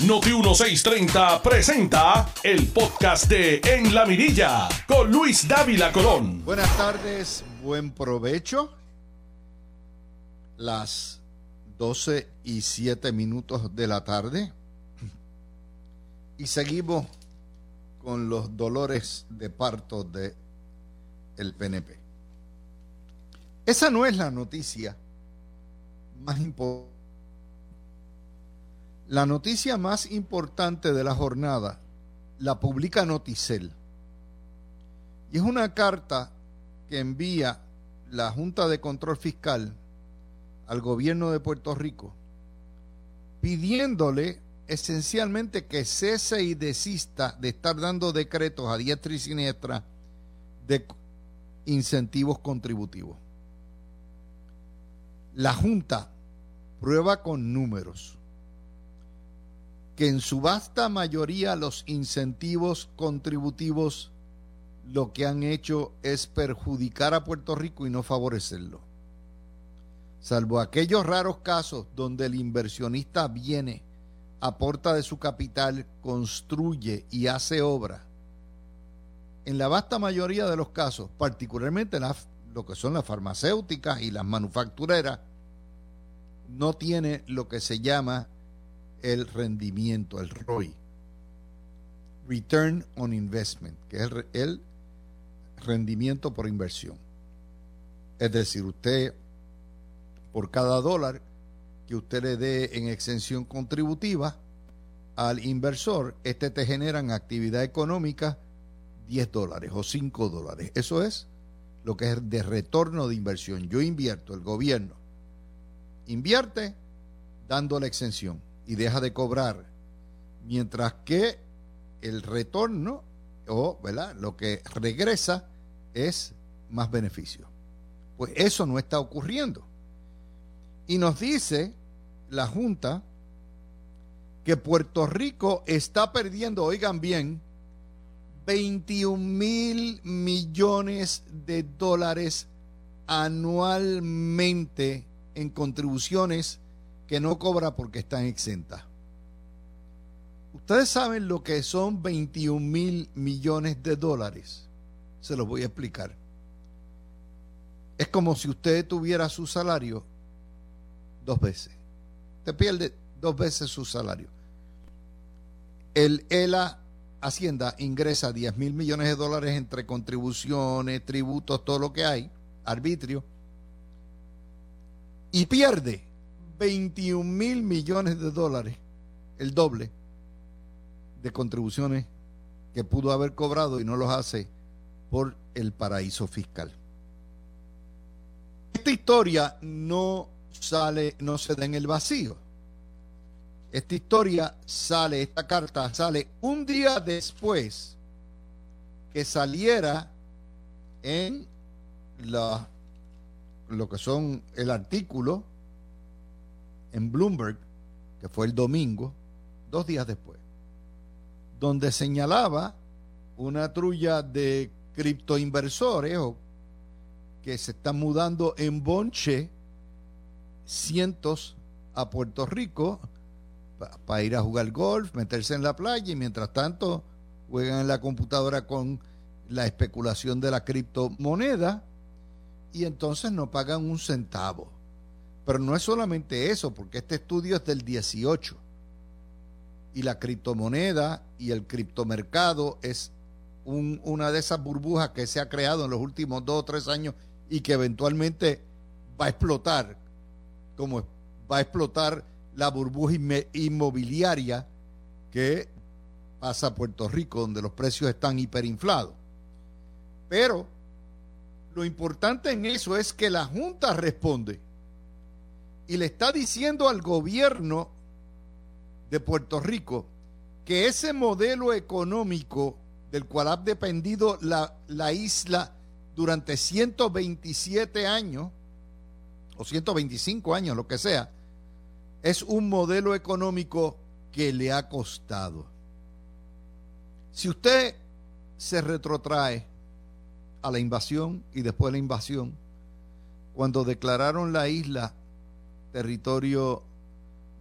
Noti 1630 presenta el podcast de En la Mirilla con Luis Dávila Colón. Buenas tardes, buen provecho. Las 12 y 7 minutos de la tarde. Y seguimos con los dolores de parto de el PNP. Esa no es la noticia más importante. La noticia más importante de la jornada la publica Noticel. Y es una carta que envía la Junta de Control Fiscal al gobierno de Puerto Rico pidiéndole esencialmente que cese y desista de estar dando decretos a diestra y siniestra de incentivos contributivos. La Junta prueba con números que en su vasta mayoría los incentivos contributivos lo que han hecho es perjudicar a Puerto Rico y no favorecerlo. Salvo aquellos raros casos donde el inversionista viene, aporta de su capital, construye y hace obra. En la vasta mayoría de los casos, particularmente lo que son las farmacéuticas y las manufactureras, no tiene lo que se llama el rendimiento, el ROI. Return on Investment, que es el, rendimiento por inversión. Es decir, usted, por cada dólar que usted le dé en exención contributiva al inversor, este te genera en actividad económica 10 dólares o 5 dólares. Eso es lo que es de retorno de inversión. Yo invierto, el gobierno invierte dando la exención y deja de cobrar, mientras que el retorno o ¿verdad? lo que regresa es más beneficio. Pues eso no está ocurriendo. Y nos dice la Junta que Puerto Rico está perdiendo, oigan bien, 21 mil millones de dólares anualmente en contribuciones que no cobra porque están exentas. Ustedes saben lo que son 21 mil millones de dólares. Se los voy a explicar. Es como si usted tuviera su salario dos veces. Te pierde dos veces su salario. El ELA Hacienda ingresa 10 mil millones de dólares entre contribuciones, tributos, todo lo que hay, arbitrio, y pierde 21 mil millones de dólares, el doble de contribuciones que pudo haber cobrado y no los hace por el paraíso fiscal. Esta historia no sale, no se da en el vacío. Esta historia sale, esta carta sale un día después que saliera en la, lo que son el artículo en Bloomberg, que fue el domingo, dos días después, donde señalaba una trulla de criptoinversores que se están mudando en bonche cientos a Puerto Rico para ir a jugar golf, meterse en la playa y mientras tanto juegan en la computadora con la especulación de la criptomoneda y entonces no pagan un centavo. Pero no es solamente eso, porque este estudio es del 18 y la criptomoneda y el criptomercado es una de esas burbujas que se ha creado en los últimos dos o tres años y que eventualmente va a explotar, como va a explotar la burbuja inmobiliaria que pasa a Puerto Rico, donde los precios están hiperinflados. Pero lo importante en eso es que la Junta responde y le está diciendo al gobierno de Puerto Rico que ese modelo económico del cual ha dependido la, la isla durante 127 años, o 125 años, lo que sea, es un modelo económico que le ha costado. Si usted se retrotrae a la invasión y después de la invasión, cuando declararon la isla territorio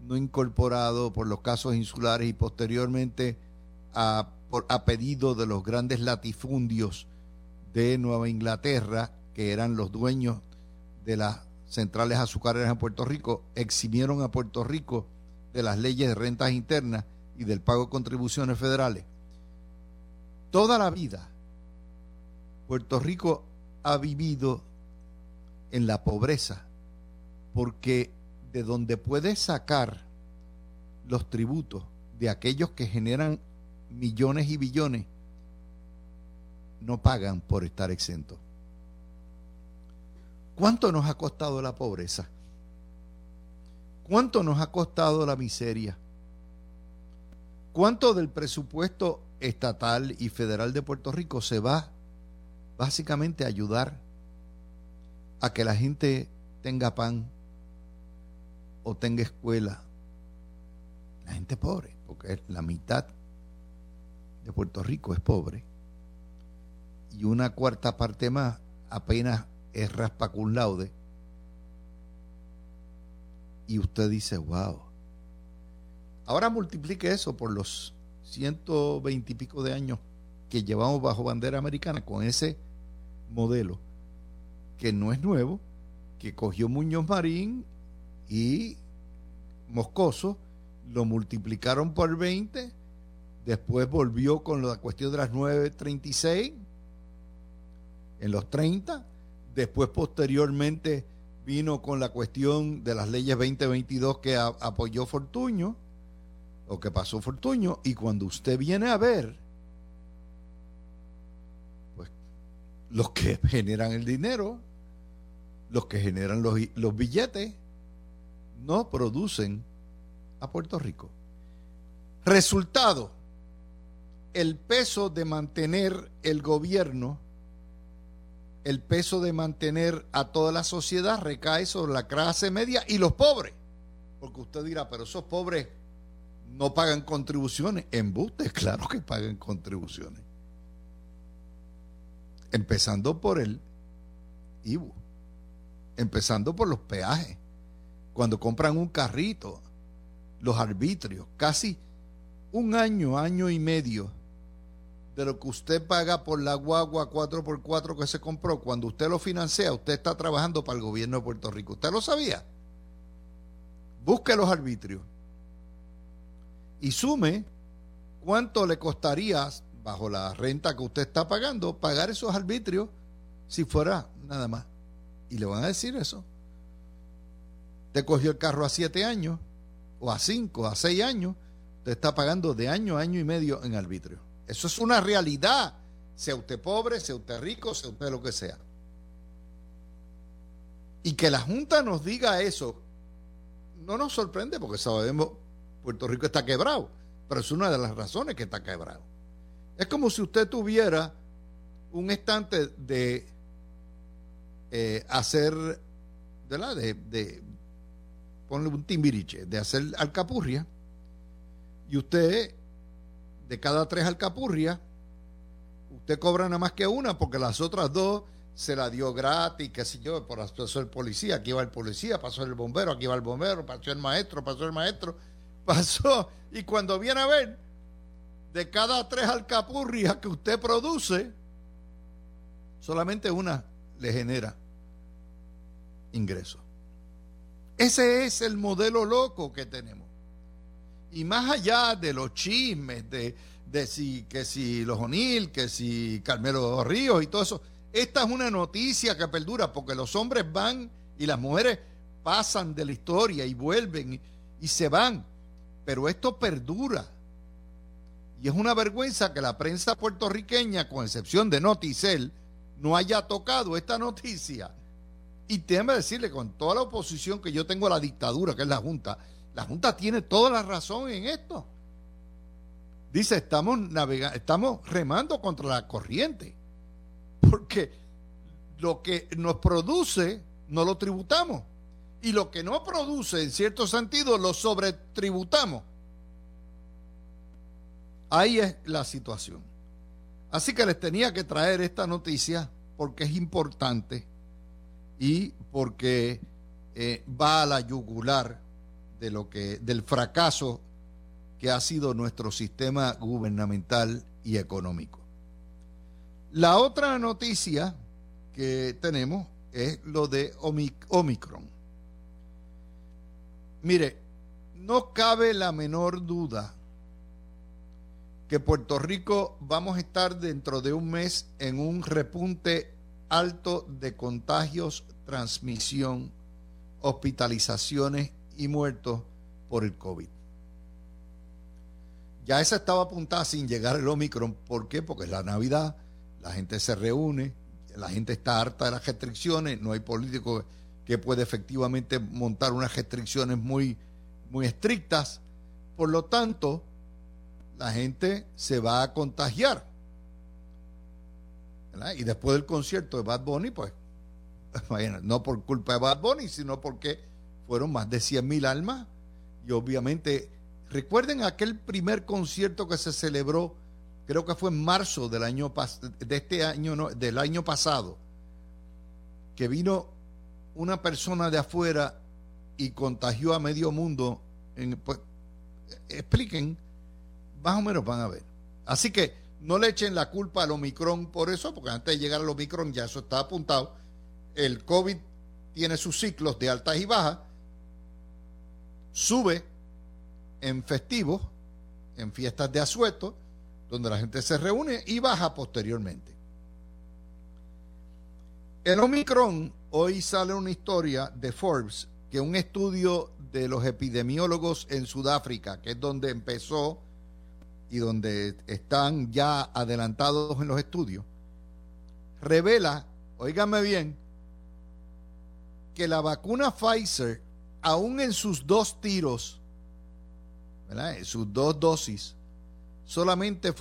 no incorporado por los casos insulares y posteriormente a, pedido de los grandes latifundios de Nueva Inglaterra, que eran los dueños de las centrales azucareras en Puerto Rico, eximieron a Puerto Rico de las leyes de rentas internas y del pago de contribuciones federales. Toda la vida, Puerto Rico ha vivido en la pobreza porque de donde puede sacar los tributos de aquellos que generan millones y billones, no pagan por estar exentos. ¿Cuánto nos ha costado la pobreza? ¿Cuánto nos ha costado la miseria? ¿Cuánto del presupuesto estatal y federal de Puerto Rico se va básicamente a ayudar a que la gente tenga pan o tenga escuela? La gente pobre, porque la mitad de Puerto Rico es pobre y una cuarta parte más apenas es raspa cum laude. Y usted dice, wow. Ahora multiplique eso por los 120 y pico de años que llevamos bajo bandera americana con ese modelo, que no es nuevo, que cogió Muñoz Marín y Moscoso, lo multiplicaron por 20, después volvió con la cuestión de las 936 en los 30, después posteriormente vino con la cuestión de las leyes 2022 que apoyó Fortuño, o que pasó Fortuño, y cuando usted viene a ver, pues los que generan el dinero, los que generan los, los billetes, no producen a Puerto Rico. Resultado, el peso de mantener el gobierno el peso de mantener a toda la sociedad recae sobre la clase media y los pobres. Porque usted dirá, pero esos pobres no pagan contribuciones. Embustes, claro que pagan contribuciones. Empezando por el IBU. Empezando por los peajes. Cuando compran un carrito, los arbitrios, casi un año, año y medio de lo que usted paga por la guagua 4x4 que se compró, cuando usted lo financia, usted está trabajando para el gobierno de Puerto Rico. ¿Usted lo sabía? Busque los arbitrios y sume cuánto le costaría, bajo la renta que usted está pagando, pagar esos arbitrios si fuera nada más. Y le van a decir eso. Te cogió el carro a siete años, o a cinco, a seis años, usted está pagando de año a año y medio en arbitrio. Eso es una realidad, sea usted pobre, sea usted rico, sea usted lo que sea. Y que la Junta nos diga eso no nos sorprende porque sabemos Puerto Rico está quebrado, pero es una de las razones que está quebrado. Es como si usted tuviera un estante de eh, hacer, ¿verdad? De ponle un timbiriche, de hacer alcapurria, y usted de cada tres alcapurrias, usted cobra nada más que una porque las otras dos se la dio gratis, qué sé yo, por pasó el policía, aquí va el policía, pasó el bombero, aquí va el bombero, pasó el maestro, pasó el maestro, pasó. Y cuando viene a ver, de cada tres alcapurrias que usted produce, solamente una le genera ingreso. Ese es el modelo loco que tenemos. Y más allá de los chismes, de, de si, que si los O'Neill, que si Carmelo Ríos y todo eso, esta es una noticia que perdura porque los hombres van y las mujeres pasan de la historia y vuelven y, y se van. Pero esto perdura. Y es una vergüenza que la prensa puertorriqueña, con excepción de Noticel, no haya tocado esta noticia. Y déjeme decirle, con toda la oposición que yo tengo a la dictadura, que es la Junta, la Junta tiene toda la razón en esto. Dice, estamos navegando, estamos remando contra la corriente. Porque lo que nos produce no lo tributamos. Y lo que no produce, en cierto sentido, lo sobretributamos. Ahí es la situación. Así que les tenía que traer esta noticia porque es importante y porque eh, va a la yugular de lo que, del fracaso que ha sido nuestro sistema gubernamental y económico. La otra noticia que tenemos es lo de Omicron. Mire, no cabe la menor duda que Puerto Rico vamos a estar dentro de un mes en un repunte alto de contagios, transmisión, hospitalizaciones y muertos por el COVID. Ya esa estaba apuntada sin llegar el Omicron. ¿Por qué? Porque es la Navidad, la gente se reúne, la gente está harta de las restricciones, no hay político que puede efectivamente montar unas restricciones muy, muy estrictas. Por lo tanto, la gente se va a contagiar. Y después del concierto de Bad Bunny, pues, no por culpa de Bad Bunny, sino porque fueron más de 100 mil almas. Y obviamente, recuerden aquel primer concierto que se celebró, creo que fue en marzo del año de este año, no, del año pasado, que vino una persona de afuera y contagió a medio mundo. En, pues, expliquen, más o menos van a ver. Así que no le echen la culpa al Omicron por eso, porque antes de llegar al Omicron ya eso está apuntado. El COVID tiene sus ciclos de altas y bajas, sube en festivos, en fiestas de asueto, donde la gente se reúne y baja posteriormente. El Omicron, hoy sale una historia de Forbes, que un estudio de los epidemiólogos en Sudáfrica, que es donde empezó y donde están ya adelantados en los estudios, revela, oígame bien, que la vacuna Pfizer, aún en sus dos tiros, en sus dos dosis, solamente,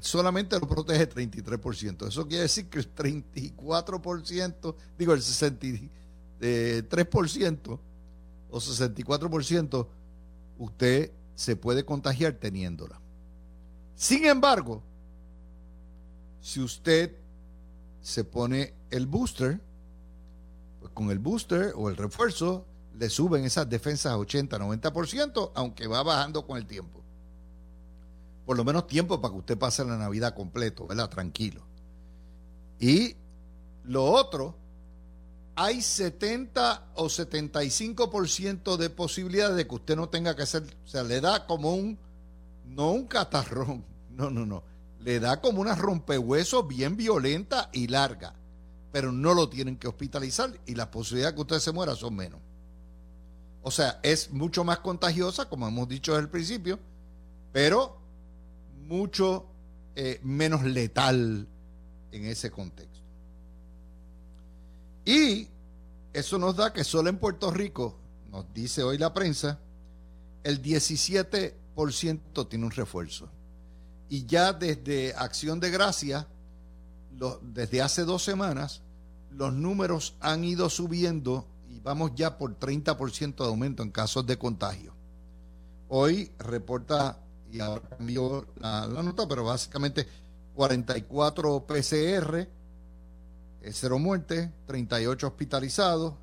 solamente lo protege 33%. Eso quiere decir que el 34%, digo el 63% o 64%, usted se puede contagiar teniéndola. Sin embargo, si usted se pone el booster, pues con el booster o el refuerzo le suben esas defensas a 80-90%, aunque va bajando con el tiempo. Por lo menos tiempo para que usted pase la Navidad completo, ¿verdad? Tranquilo. Y lo otro, hay 70 o 75% de posibilidades de que usted no tenga que hacer, o sea, le da como un no un catarrón, no, no, no. Le da como una rompehuesos bien violenta y larga, pero no lo tienen que hospitalizar y las posibilidades de que usted se muera son menos. O sea, es mucho más contagiosa, como hemos dicho desde el principio, pero mucho eh, menos letal en ese contexto. Y eso nos da que solo en Puerto Rico, nos dice hoy la prensa, el 17 tiene un refuerzo. Y ya desde Acción de Gracia, desde hace dos semanas, los números han ido subiendo y vamos ya por 30% de aumento en casos de contagio. Hoy reporta, y ahora cambió la, nota, pero básicamente 44 PCR, 0 muertes, 38 hospitalizados,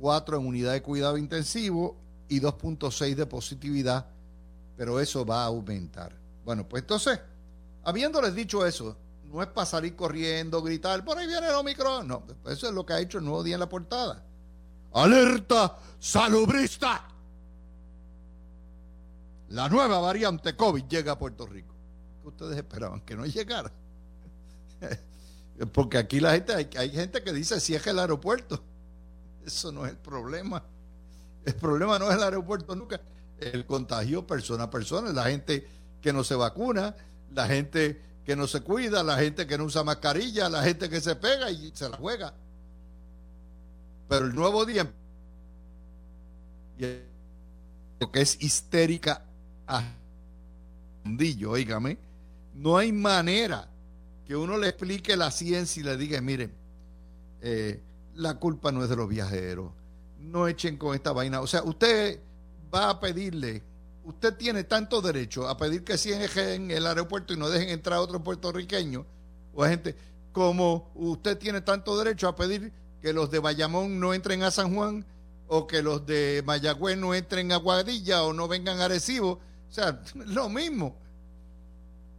4 en unidad de cuidado intensivo y 2.6 de positividad pero eso va a aumentar. Bueno, pues entonces, habiéndoles dicho eso, no es para salir corriendo, gritar, por ahí viene el Omicron. No, eso es lo que ha hecho el nuevo día en la portada. ¡Alerta salubrista! La nueva variante COVID llega a Puerto Rico. ¿Qué ustedes esperaban? Que no llegara. Porque aquí la gente, hay, hay gente que dice si es el aeropuerto. Eso no es el problema. El problema no es el aeropuerto nunca el contagio persona a persona, la gente que no se vacuna, la gente que no se cuida, la gente que no usa mascarilla, la gente que se pega y se la juega. Pero el nuevo día, lo que es histérica a oígame, no hay manera que uno le explique la ciencia y le diga, miren, eh, la culpa no es de los viajeros, no echen con esta vaina. O sea, usted va a pedirle, usted tiene tanto derecho a pedir que cierren en el aeropuerto y no dejen entrar a otros puertorriqueños o a gente, como usted tiene tanto derecho a pedir que los de Bayamón no entren a San Juan o que los de Mayagüez no entren a Guadilla o no vengan a Arecibo. O sea, lo mismo.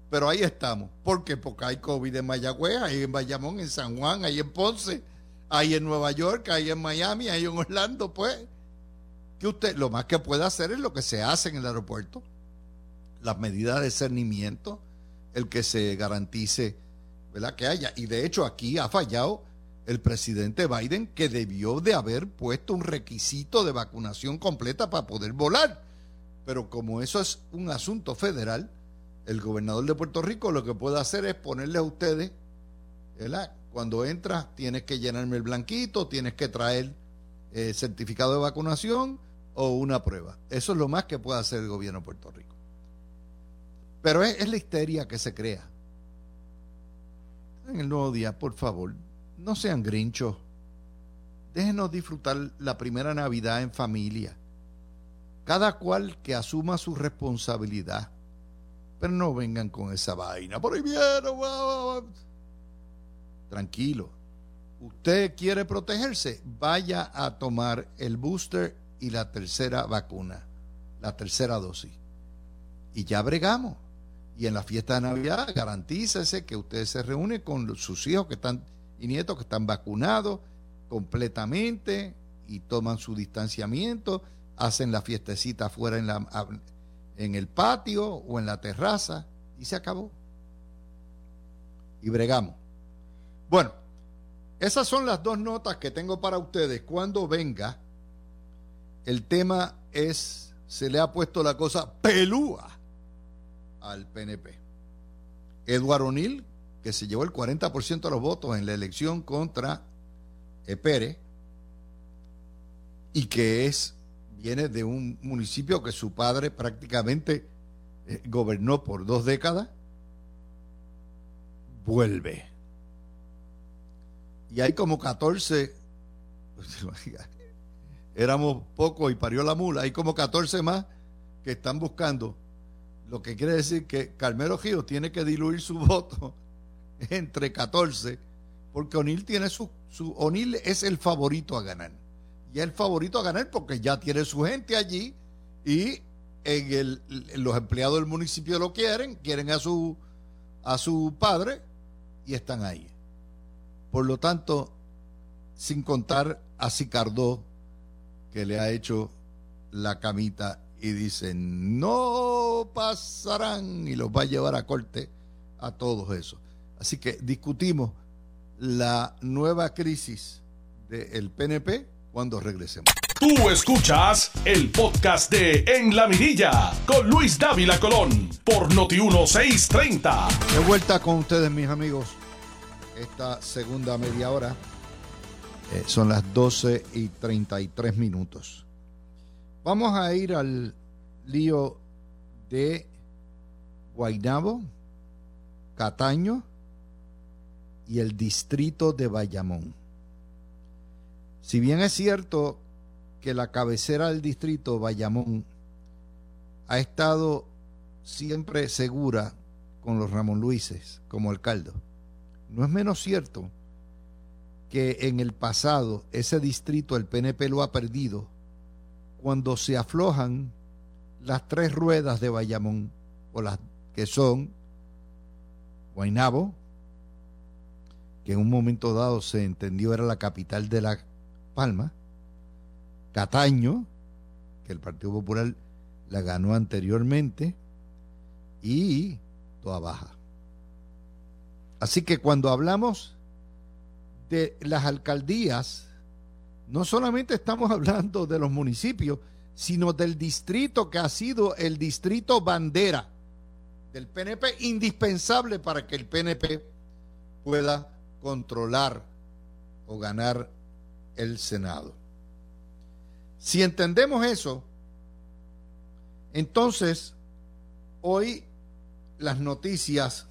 Pero ahí estamos. ¿Por qué? Porque hay COVID en Mayagüez, hay en Bayamón, en San Juan, hay en Ponce, hay en Nueva York, hay en Miami, hay en Orlando, pues. Que usted, lo más que puede hacer es lo que se hace en el aeropuerto. Las medidas de cernimiento, el que se garantice, ¿verdad? Que haya. Y de hecho aquí ha fallado el presidente Biden que debió de haber puesto un requisito de vacunación completa para poder volar. Pero como eso es un asunto federal, el gobernador de Puerto Rico lo que puede hacer es ponerle a ustedes, ¿verdad? Cuando entras tienes que llenarme el blanquito, tienes que traer eh, certificado de vacunación o una prueba. Eso es lo más que puede hacer el gobierno de Puerto Rico. Pero es, la histeria que se crea. En el nuevo día, por favor, no sean grinchos. Déjenos disfrutar la primera Navidad en familia. Cada cual que asuma su responsabilidad. Pero no vengan con esa vaina. Por ahí viene. Tranquilo. Usted quiere protegerse, vaya a tomar el booster y la tercera vacuna, la tercera dosis. Y ya bregamos. Y en la fiesta de Navidad, garantícese que usted se reúne con sus hijos que están y nietos que están vacunados completamente y toman su distanciamiento, hacen la fiestecita afuera en, la, en el patio o en la terraza y se acabó. Y bregamos. Bueno, esas son las dos notas que tengo para ustedes. Cuando venga, el tema es, se le ha puesto la cosa pelúa al PNP. Eduardo O'Neill que se llevó el 40% de los votos en la elección contra Pérez y que es viene de un municipio que su padre prácticamente eh, gobernó por dos décadas, vuelve. Y hay como 14, éramos pocos y parió la mula, hay como 14 más que están buscando, lo que quiere decir que Carmelo Gio tiene que diluir su voto entre 14, porque O'Neill tiene su, su O'Neill es el favorito a ganar. Y es el favorito a ganar porque ya tiene su gente allí y en el, los empleados del municipio lo quieren, quieren a su, a su padre y están ahí. Por lo tanto, sin contar a Sicardó, que le ha hecho la camita y dicen, no pasarán y los va a llevar a corte a todos esos. Así que discutimos la nueva crisis del PNP cuando regresemos. Tú escuchas el podcast de En la Mirilla con Luis Dávila Colón por Noti 1630. De vuelta con ustedes, mis amigos. Esta segunda media hora eh, son las 12 y 33 minutos. Vamos a ir al lío de Guaynabo, Cataño y el distrito de Bayamón. Si bien es cierto que la cabecera del distrito, Bayamón, ha estado siempre segura con los Ramón Luises como alcalde, no es menos cierto que en el pasado ese distrito el PNP lo ha perdido cuando se aflojan las tres ruedas de Bayamón, o las que son Guainabo, que en un momento dado se entendió era la capital de La Palma, Cataño, que el Partido Popular la ganó anteriormente, y Toa Baja. Así que cuando hablamos de las alcaldías, no solamente estamos hablando de los municipios, sino del distrito que ha sido el distrito bandera del PNP, indispensable para que el PNP pueda controlar o ganar el Senado. Si entendemos eso, entonces hoy las noticias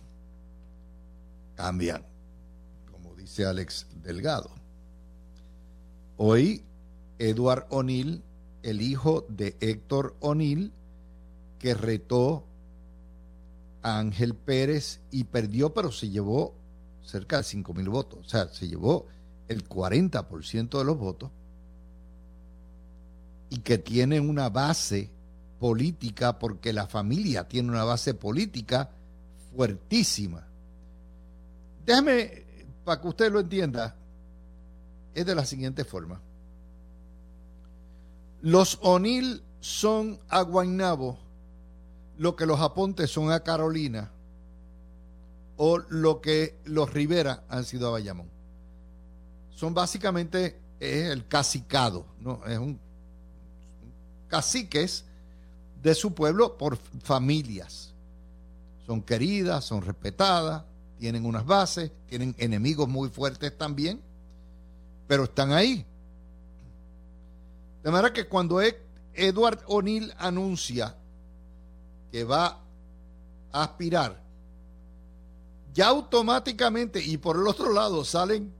cambian, como dice Alex Delgado. Hoy Edward O'Neill, el hijo de Héctor O'Neill, que retó a Ángel Pérez y perdió, pero se llevó cerca de 5 mil votos. O sea, se llevó el 40% de los votos. y que tiene una base política, porque la familia tiene una base política fuertísima. Déjame, para que usted lo entienda, es de la siguiente forma. Los O'Neill son a Guaynabo lo que los Apontes son a Carolina o lo que los Rivera han sido a Bayamón. Son básicamente el cacicado, ¿no? Es un caciques de su pueblo por familias. Son queridas, son respetadas, tienen unas bases, tienen enemigos muy fuertes también, pero están ahí. De manera que cuando Edward O'Neill anuncia que va a aspirar, ya automáticamente, y por el otro lado salen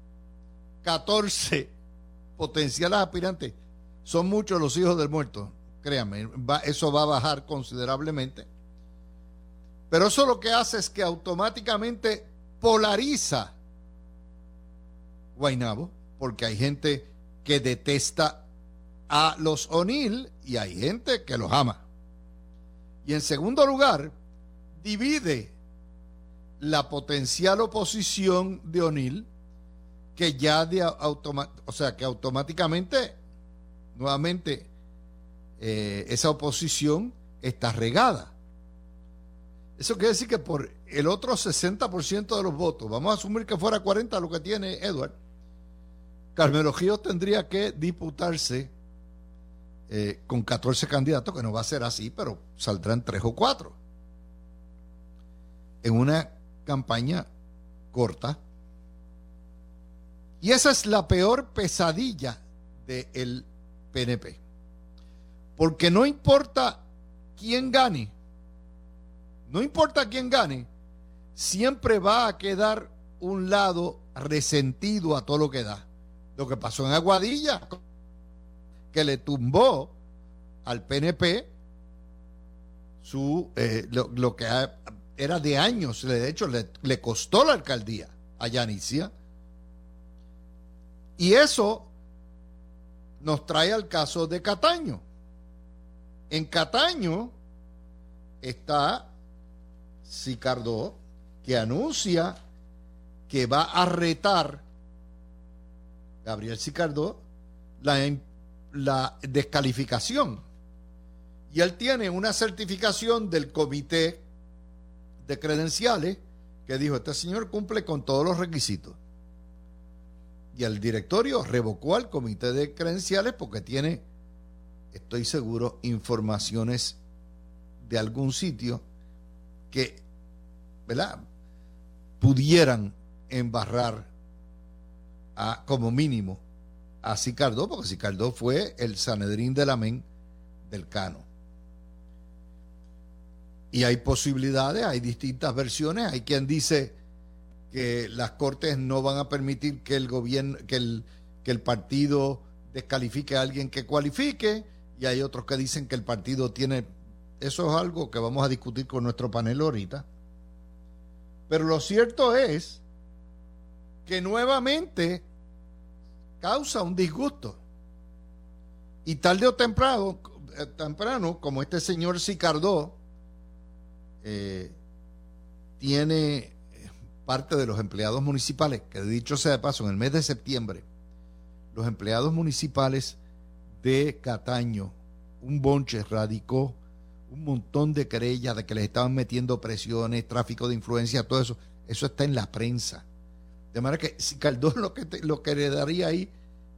14 potenciales aspirantes, son muchos los hijos del muerto, créanme, eso va a bajar considerablemente. Pero eso lo que hace es que automáticamente polariza Guainabo, porque hay gente que detesta a los O'Neill y hay gente que los ama. Y en segundo lugar, divide la potencial oposición de O'Neill, que ya de o sea, que automáticamente, nuevamente, eh, esa oposición está regada. Eso quiere decir que por el otro 60% de los votos, vamos a asumir que fuera 40 lo que tiene Edward, Carmelo Gío tendría que disputarse eh, con 14 candidatos, que no va a ser así, pero saldrán 3 o 4. En una campaña corta. Y esa es la peor pesadilla del PNP. Porque no importa quién gane, no importa quién gane, siempre va a quedar un lado resentido a todo lo que da. Lo que pasó en Aguadilla, que le tumbó al PNP su, eh, lo, que era de años, de hecho le, le costó la alcaldía a Yanicia. Y eso nos trae al caso de Cataño. En Cataño está Sicardó, que anuncia que va a retar Gabriel Sicardó la, la descalificación. Y él tiene una certificación del comité de credenciales que dijo, este señor cumple con todos los requisitos. Y el directorio revocó al comité de credenciales porque tiene, estoy seguro, informaciones de algún sitio que, ¿verdad? Pudieran embarrar a, como mínimo, a Sicardó, porque Sicardó fue el Sanedrín del Amén del Cano. Y hay posibilidades, hay distintas versiones. Hay quien dice que las cortes no van a permitir que el gobierno, que el, que el partido descalifique a alguien que cualifique, y hay otros que dicen que el partido tiene eso es algo que vamos a discutir con nuestro panel ahorita. Pero lo cierto es que nuevamente causa un disgusto. Y tarde o temprano, eh, como este señor Sicardó eh, tiene eh, parte de los empleados municipales, que dicho sea de paso, en el mes de septiembre, los empleados municipales de Cataño, un bonche radicó un montón de querellas de que les estaban metiendo presiones, tráfico de influencia, todo eso. Eso está en la prensa. De manera que si Caldón lo que, lo que le daría ahí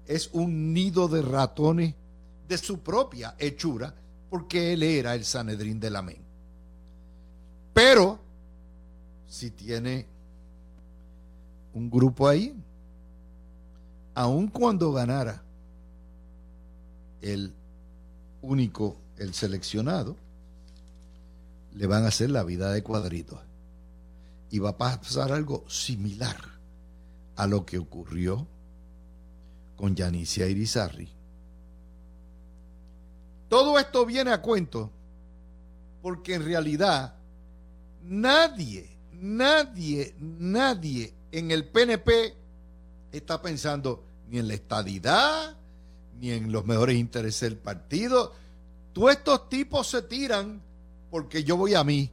es un nido de ratones de su propia hechura, porque él era el Sanedrín del Amén. Pero, si tiene un grupo ahí, aun cuando ganara el único, el seleccionado, le van a hacer la vida de cuadritos. Y va a pasar algo similar a lo que ocurrió con Yanicia Irizarri. Todo esto viene a cuento porque en realidad nadie, nadie, nadie en el PNP está pensando ni en la estadidad, ni en los mejores intereses del partido. Todos estos tipos se tiran porque yo voy a mí.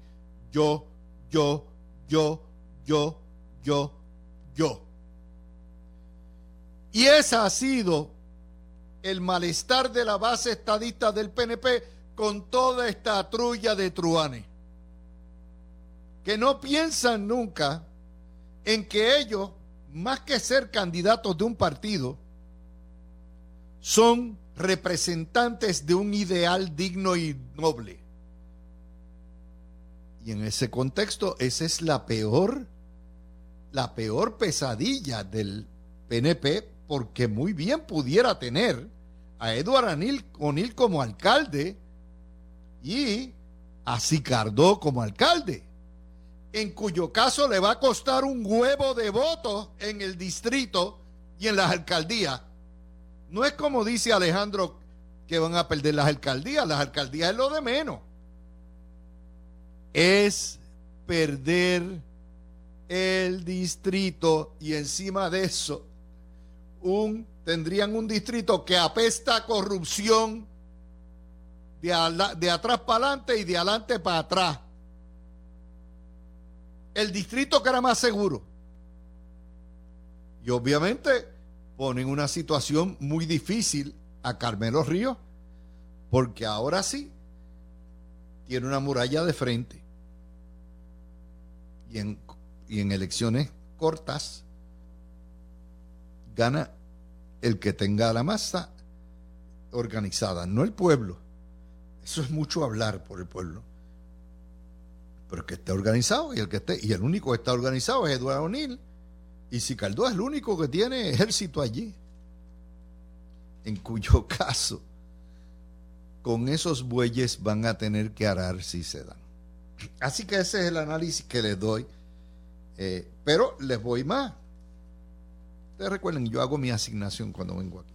Yo, yo, yo, yo, yo, yo. Y ese ha sido el malestar de la base estadista del PNP con toda esta trulla de truanes. Que no piensan nunca en que ellos, más que ser candidatos de un partido, son representantes de un ideal digno y noble. Y en ese contexto, esa es la peor, la peor pesadilla del PNP, porque muy bien pudiera tener a Eduardo O'Neill como alcalde y a Sicardó como alcalde, en cuyo caso le va a costar un huevo de votos en el distrito y en las alcaldías. No es como dice Alejandro que van a perder las alcaldías, las alcaldías es lo de menos. Es perder el distrito y encima de eso un tendrían un distrito que apesta a corrupción de, de atrás para adelante y de adelante para atrás. El distrito que era más seguro. Y obviamente ponen una situación muy difícil a Carmelo Ríos, porque ahora sí tiene una muralla de frente. Y en, y en elecciones cortas gana el que tenga la masa organizada, no el pueblo. Eso es mucho hablar por el pueblo. Pero el que esté organizado y el que esté, y el único que está organizado es Eduardo O'Neill. Y Sicardó es el único que tiene ejército allí. En cuyo caso, con esos bueyes van a tener que arar si se dan. Así que ese es el análisis que les doy. Eh, pero les voy más. Ustedes recuerden, yo hago mi asignación cuando vengo aquí.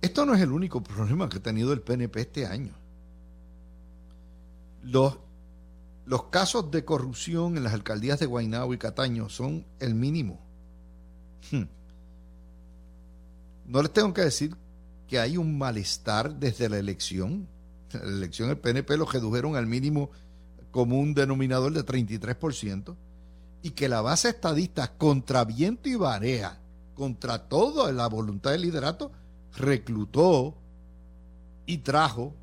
Esto no es el único problema que ha tenido el PNP este año. Los, los casos de corrupción en las alcaldías de Guaynabo y Cataño son el mínimo. Hmm. No les tengo que decir que hay un malestar desde la elección. La elección del PNP lo redujeron al mínimo común denominador de 33% y que la base estadista contra viento y barea, contra toda la voluntad del liderato, reclutó y trajo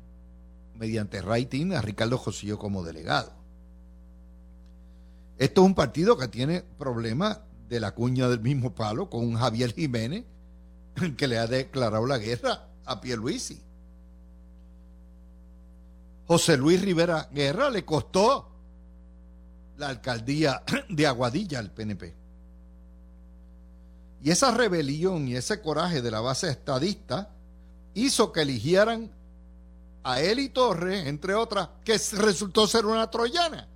mediante rating a Ricardo Josillo como delegado. Esto es un partido que tiene problemas de la cuña del mismo palo con un Javier Jiménez que le ha declarado la guerra a Pierluisi. José Luis Rivera Guerra le costó la alcaldía de Aguadilla al PNP. Y esa rebelión y ese coraje de la base estadista hizo que eligieran a y Torres, entre otras, que resultó ser una troyana.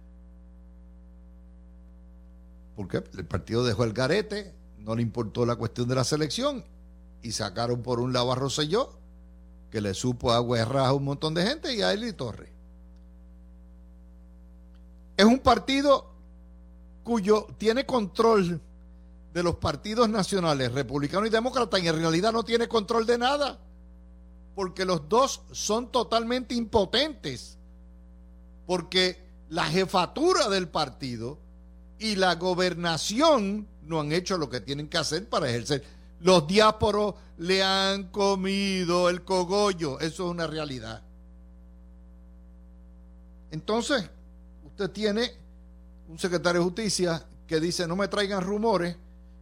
Porque el partido dejó el garete, no le importó la cuestión de la selección y sacaron por un lado a Rosselló, que le supo a a un montón de gente, y a y Torres. Es un partido cuyo tiene control de los partidos nacionales, republicano y demócrata, y en realidad no tiene control de nada, porque los dos son totalmente impotentes, porque la jefatura del partido y la gobernación no han hecho lo que tienen que hacer para ejercer. Los diásporos le han comido el cogollo, eso es una realidad. Entonces, tiene un secretario de justicia que dice no me traigan rumores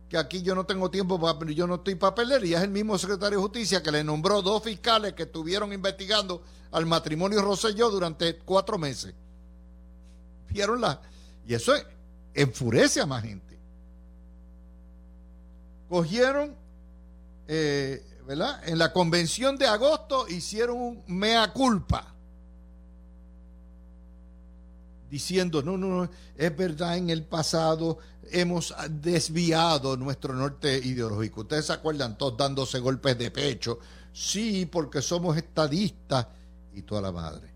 que aquí yo no tengo tiempo para yo no estoy para perder y es el mismo secretario de justicia que le nombró dos fiscales que estuvieron investigando al matrimonio Rosselló durante cuatro meses. Vieron la y eso enfurece a más gente. Cogieron eh, ¿verdad? en la convención de agosto hicieron un mea culpa diciendo, no, no, no, es verdad, en el pasado hemos desviado nuestro norte ideológico. Ustedes se acuerdan todos dándose golpes de pecho. Sí, porque somos estadistas y toda la madre.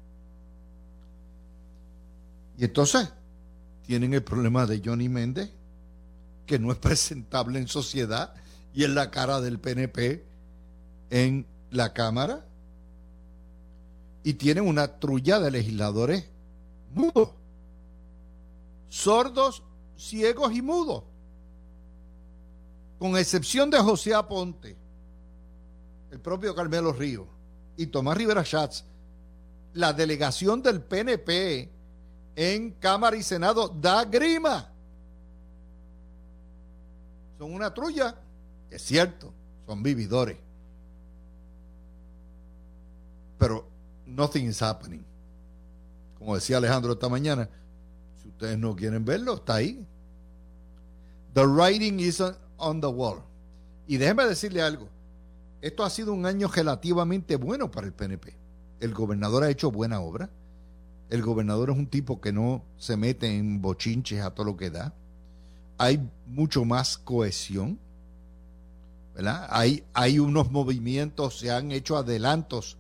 Y entonces tienen el problema de Johnny Méndez, que no es presentable en sociedad y en la cara del PNP en la Cámara. Y tienen una trulla de legisladores mudos, sordos, ciegos y mudos, con excepción de José Aponte, el propio Carmelo Río y Tomás Rivera Schatz, la delegación del PNP en Cámara y Senado da grima. Son una trulla, es cierto, son vividores. Pero nothing is happening. Como decía Alejandro esta mañana, si ustedes no quieren verlo, está ahí. The writing is on the wall. Y déjenme decirle algo. Esto ha sido un año relativamente bueno para el PNP. El gobernador ha hecho buena obra. El gobernador es un tipo que no se mete en bochinches a todo lo que da. Hay mucho más cohesión. Hay, hay unos movimientos, se han hecho adelantos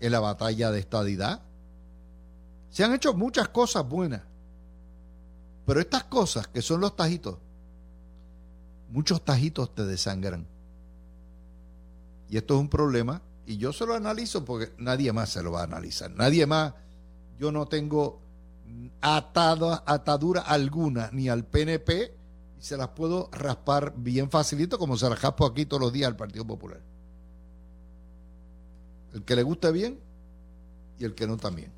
en la batalla de estadidad. Se han hecho muchas cosas buenas. Pero estas cosas que son los tajitos, muchos tajitos te desangran. Y esto es un problema. Y yo se lo analizo porque nadie más se lo va a analizar. Nadie más. Yo no tengo atada, atadura alguna ni al PNP se las puedo raspar bien facilito como se las raspo aquí todos los días al Partido Popular. El que le guste bien y el que no también.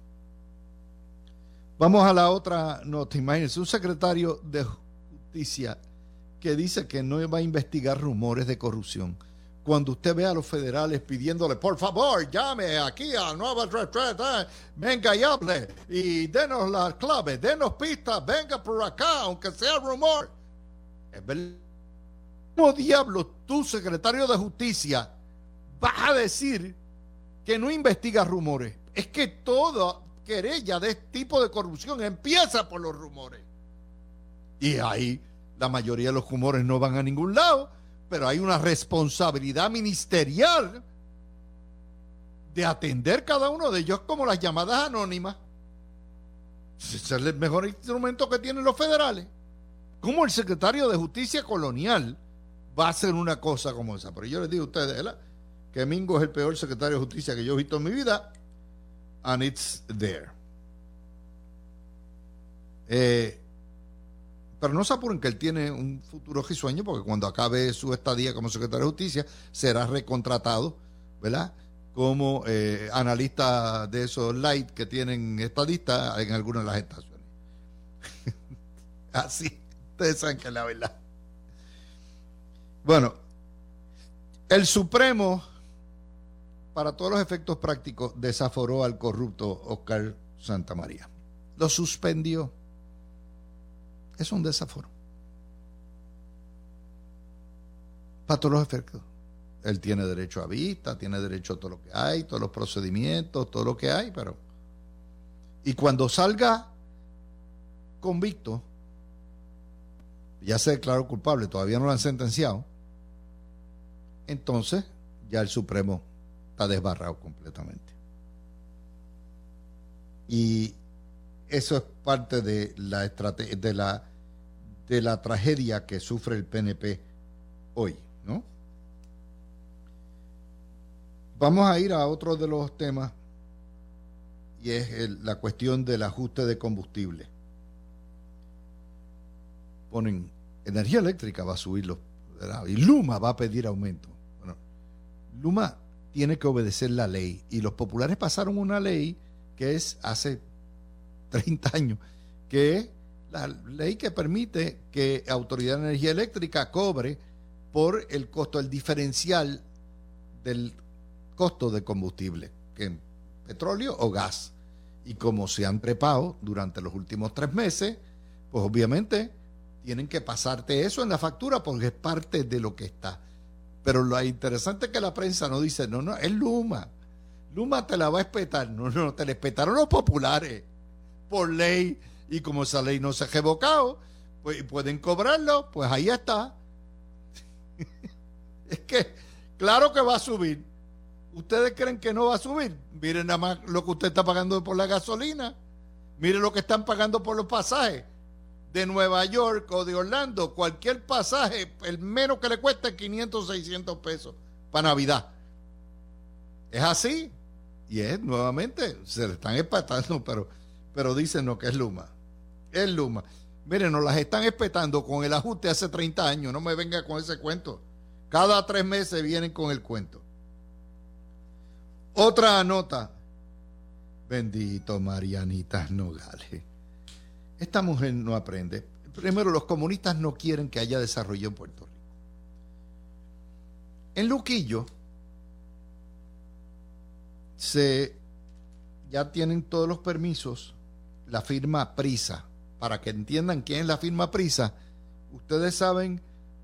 Vamos a la otra nota. Imagínense, un secretario de justicia que dice que no va a investigar rumores de corrupción. Cuando usted ve a los federales pidiéndole, por favor, llame aquí a Nueva venga y hable y denos las claves, denos pistas, venga por acá, aunque sea rumor. ¿Cómo diablos tú, secretario de justicia, vas a decir que no investiga rumores. Es que toda querella de este tipo de corrupción empieza por los rumores. Y ahí la mayoría de los rumores no van a ningún lado, pero hay una responsabilidad ministerial de atender cada uno de ellos como las llamadas anónimas. Ese es el mejor instrumento que tienen los federales. ¿Cómo el secretario de Justicia Colonial va a hacer una cosa como esa? Pero yo les digo a ustedes, ¿verdad? que Mingo es el peor secretario de justicia que yo he visto en mi vida, and it's there. Eh, pero no se apuren que él tiene un futuro risueño, porque cuando acabe su estadía como secretario de justicia, será recontratado, ¿verdad? Como eh, analista de esos light que tienen estadistas en algunas de las estaciones. Así, ustedes saben que es la verdad. Bueno, el Supremo para todos los efectos prácticos, desaforó al corrupto Oscar Santamaría. Lo suspendió. Es un desaforo. Para todos los efectos. Él tiene derecho a vista, tiene derecho a todo lo que hay, todos los procedimientos, todo lo que hay, pero... Y cuando salga convicto, ya se declaró culpable, todavía no lo han sentenciado, entonces ya el Supremo está desbarrado completamente. Y eso es parte de la de la de la tragedia que sufre el PNP hoy, ¿no? Vamos a ir a otro de los temas y es la cuestión del ajuste de combustible. Ponen energía eléctrica va a subirlo y Luma va a pedir aumento. Bueno, Luma tiene que obedecer la ley. Y los populares pasaron una ley que es hace 30 años, que es la ley que permite que Autoridad de Energía Eléctrica cobre por el costo, el diferencial del costo de combustible, que petróleo o gas. Y como se han trepado durante los últimos tres meses, pues obviamente tienen que pasarte eso en la factura porque es parte de lo que está. Pero lo interesante es que la prensa no dice, no, no, es Luma. Luma te la va a espetar. No, no, te la espetaron los populares por ley. Y como esa ley no se ha revocado, pues pueden cobrarlo, pues ahí está. es que, claro que va a subir. ¿Ustedes creen que no va a subir? Miren nada más lo que usted está pagando por la gasolina. Miren lo que están pagando por los pasajes. De Nueva York o de Orlando, cualquier pasaje, el menos que le cueste 500, 600 pesos para Navidad. Es así. Y es nuevamente, se le están espatando, pero, pero dicen no que es Luma. Es Luma. Miren, nos las están espetando con el ajuste hace 30 años. No me venga con ese cuento. Cada tres meses vienen con el cuento. Otra nota. Bendito Marianita Nogales. Esta mujer no aprende. Primero, los comunistas no quieren que haya desarrollo en Puerto Rico. En Luquillo se ya tienen todos los permisos la firma Prisa para que entiendan quién es la firma Prisa, ustedes saben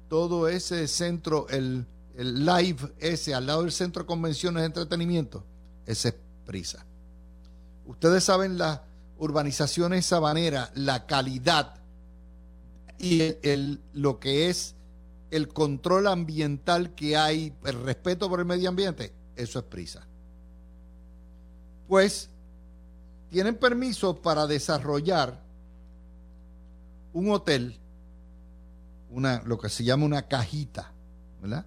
todo ese centro, el, live ese al lado del centro de convenciones de entretenimiento, ese es Prisa. Ustedes saben las urbanizaciones sabaneras, la calidad y el, lo que es el control ambiental que hay, el respeto por el medio ambiente, eso es Prisa. Pues tienen permiso para desarrollar un hotel, una, lo que se llama una cajita, ¿verdad?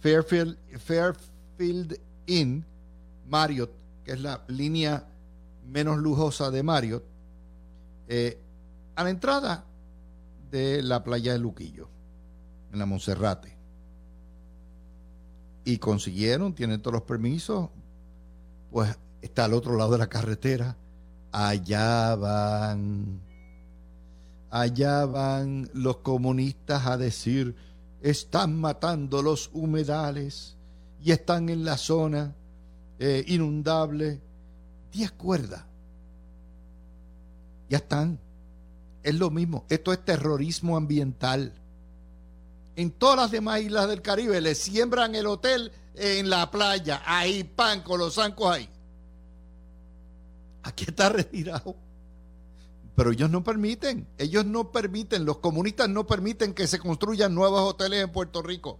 Fairfield, Fairfield Inn, Marriott, que es la línea menos lujosa de Marriott, eh, a la entrada de la playa de Luquillo, en la Monserrate. Y consiguieron, tienen todos los permisos, pues está al otro lado de la carretera, allá van allá van los comunistas a decir, están matando los humedales y están en la zona eh, inundable. Diez cuerdas. Ya están. Es lo mismo. Esto es terrorismo ambiental. En todas las demás islas del Caribe le siembran el hotel en la playa. Ahí, pan, con los zancos ahí. Aquí está retirado pero ellos no permiten, ellos no permiten, los comunistas no permiten que se construyan nuevos hoteles en Puerto Rico.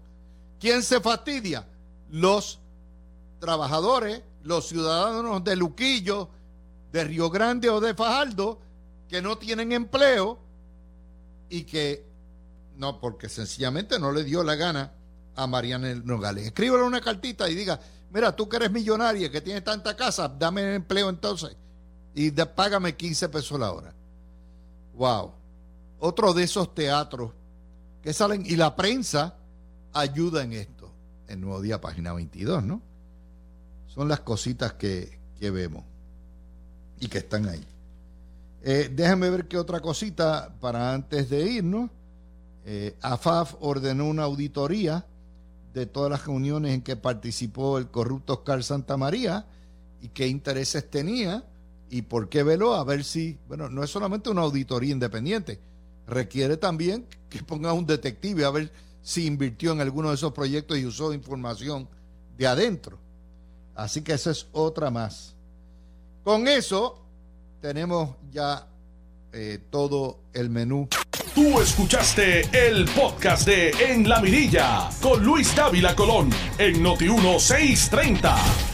¿Quién se fastidia? Los trabajadores, los ciudadanos de Luquillo, de Río Grande o de Fajardo, que no tienen empleo y que no, porque sencillamente no le dio la gana a Mariana Nogales. Escríbele una cartita y diga, mira, tú que eres millonaria, que tienes tanta casa, dame empleo entonces y págame 15 pesos la hora. Wow. Otro de esos teatros que salen y la prensa ayuda en esto. El nuevo día, página 22, ¿no? Son las cositas que, vemos y que están ahí. Eh, déjame ver qué otra cosita para antes de irnos. Eh, AFAF ordenó una auditoría de todas las reuniones en que participó el corrupto Oscar Santa María y qué intereses tenía ¿Y por qué velo? A ver si, bueno, no es solamente una auditoría independiente, requiere también que ponga un detective a ver si invirtió en alguno de esos proyectos y usó información de adentro. Así que esa es otra más. Con eso tenemos ya eh, todo el menú. Tú escuchaste el podcast de En la Mirilla con Luis Dávila Colón en Noti 1630.